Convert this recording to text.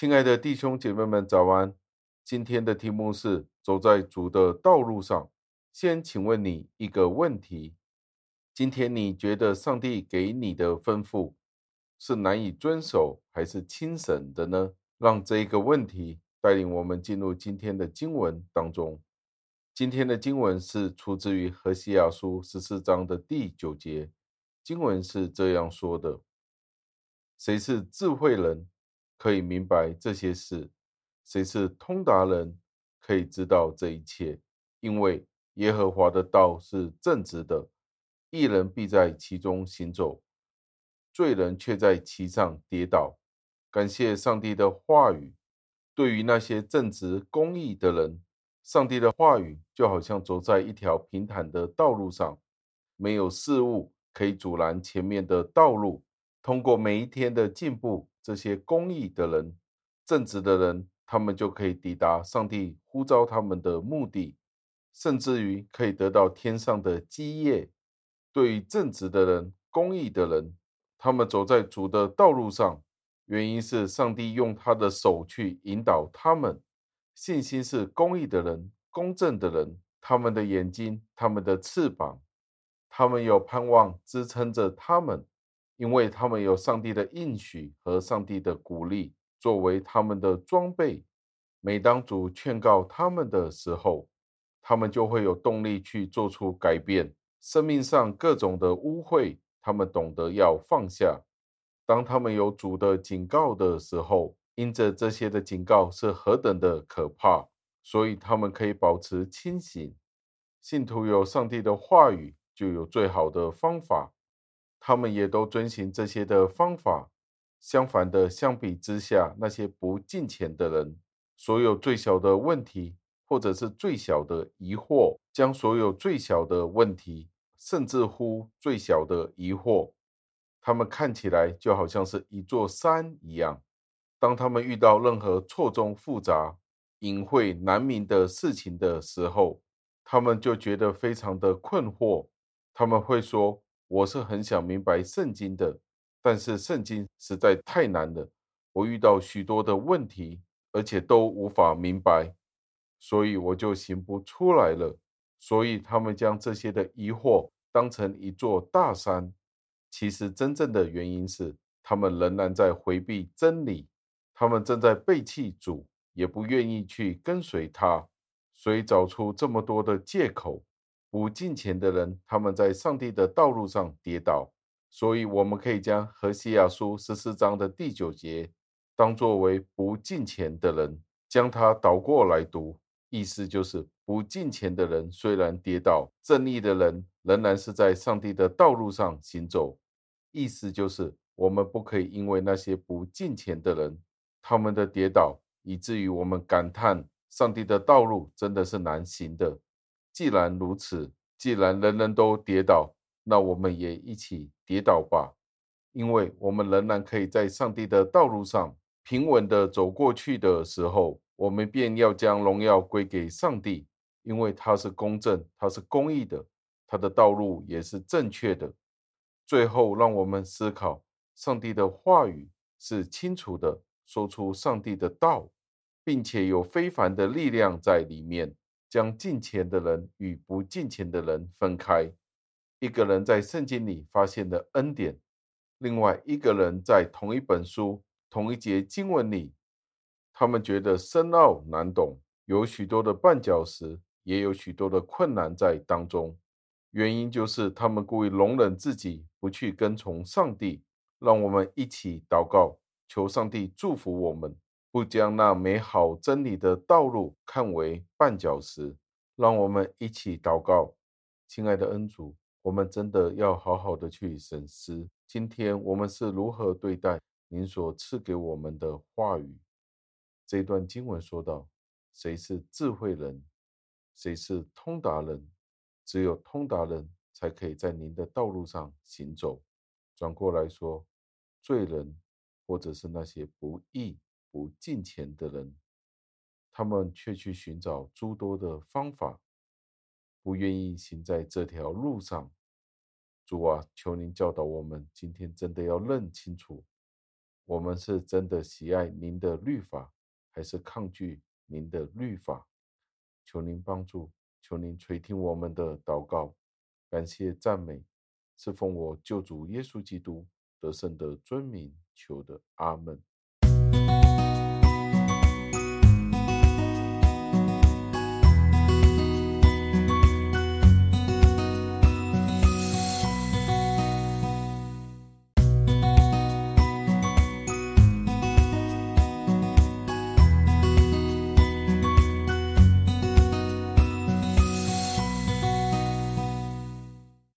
亲爱的弟兄姐妹们，早安！今天的题目是走在主的道路上。先请问你一个问题：今天你觉得上帝给你的吩咐是难以遵守，还是轻省的呢？让这一个问题带领我们进入今天的经文当中。今天的经文是出自于何西亚书十四章的第九节，经文是这样说的：“谁是智慧人，可以明白这些事？谁是通达人，可以知道这一切？因为耶和华的道是正直的，义人必在其中行走，罪人却在其上跌倒。”感谢上帝的话语，对于那些正直公义的人。上帝的话语就好像走在一条平坦的道路上，没有事物可以阻拦前面的道路。通过每一天的进步，这些公义的人、正直的人，他们就可以抵达上帝呼召他们的目的，甚至于可以得到天上的基业。对于正直的人、公义的人，他们走在主的道路上，原因是上帝用他的手去引导他们。信心是公义的人、公正的人，他们的眼睛、他们的翅膀，他们有盼望支撑着他们，因为他们有上帝的应许和上帝的鼓励作为他们的装备。每当主劝告他们的时候，他们就会有动力去做出改变。生命上各种的污秽，他们懂得要放下。当他们有主的警告的时候，因着这些的警告是何等的可怕，所以他们可以保持清醒。信徒有上帝的话语，就有最好的方法，他们也都遵循这些的方法。相反的，相比之下，那些不进钱的人，所有最小的问题，或者是最小的疑惑，将所有最小的问题，甚至乎最小的疑惑，他们看起来就好像是一座山一样。当他们遇到任何错综复杂、隐晦难明的事情的时候，他们就觉得非常的困惑。他们会说：“我是很想明白圣经的，但是圣经实在太难了。我遇到许多的问题，而且都无法明白，所以我就行不出来了。”所以他们将这些的疑惑当成一座大山。其实真正的原因是，他们仍然在回避真理。他们正在背弃主，也不愿意去跟随他，所以找出这么多的借口。不敬虔的人，他们在上帝的道路上跌倒，所以我们可以将何西阿书十四章的第九节当作为不敬虔的人，将它倒过来读，意思就是不敬虔的人虽然跌倒，正义的人仍然是在上帝的道路上行走。意思就是我们不可以因为那些不敬虔的人。他们的跌倒，以至于我们感叹上帝的道路真的是难行的。既然如此，既然人人都跌倒，那我们也一起跌倒吧，因为我们仍然可以在上帝的道路上平稳地走过去的时候，我们便要将荣耀归给上帝，因为他是公正，他是公义的，他的道路也是正确的。最后，让我们思考，上帝的话语是清楚的。说出上帝的道，并且有非凡的力量在里面，将敬虔的人与不敬虔的人分开。一个人在圣经里发现了恩典，另外一个人在同一本书、同一节经文里，他们觉得深奥难懂，有许多的绊脚石，也有许多的困难在当中。原因就是他们故意容忍自己不去跟从上帝。让我们一起祷告。求上帝祝福我们，不将那美好真理的道路看为绊脚石。让我们一起祷告，亲爱的恩主，我们真的要好好的去审思，今天我们是如何对待您所赐给我们的话语。这段经文说到，谁是智慧人，谁是通达人？只有通达人才可以在您的道路上行走。转过来说，罪人。或者是那些不义、不敬虔的人，他们却去寻找诸多的方法，不愿意行在这条路上。主啊，求您教导我们，今天真的要认清楚，我们是真的喜爱您的律法，还是抗拒您的律法？求您帮助，求您垂听我们的祷告。感谢赞美，是奉我救主耶稣基督得胜的尊名求的。阿门。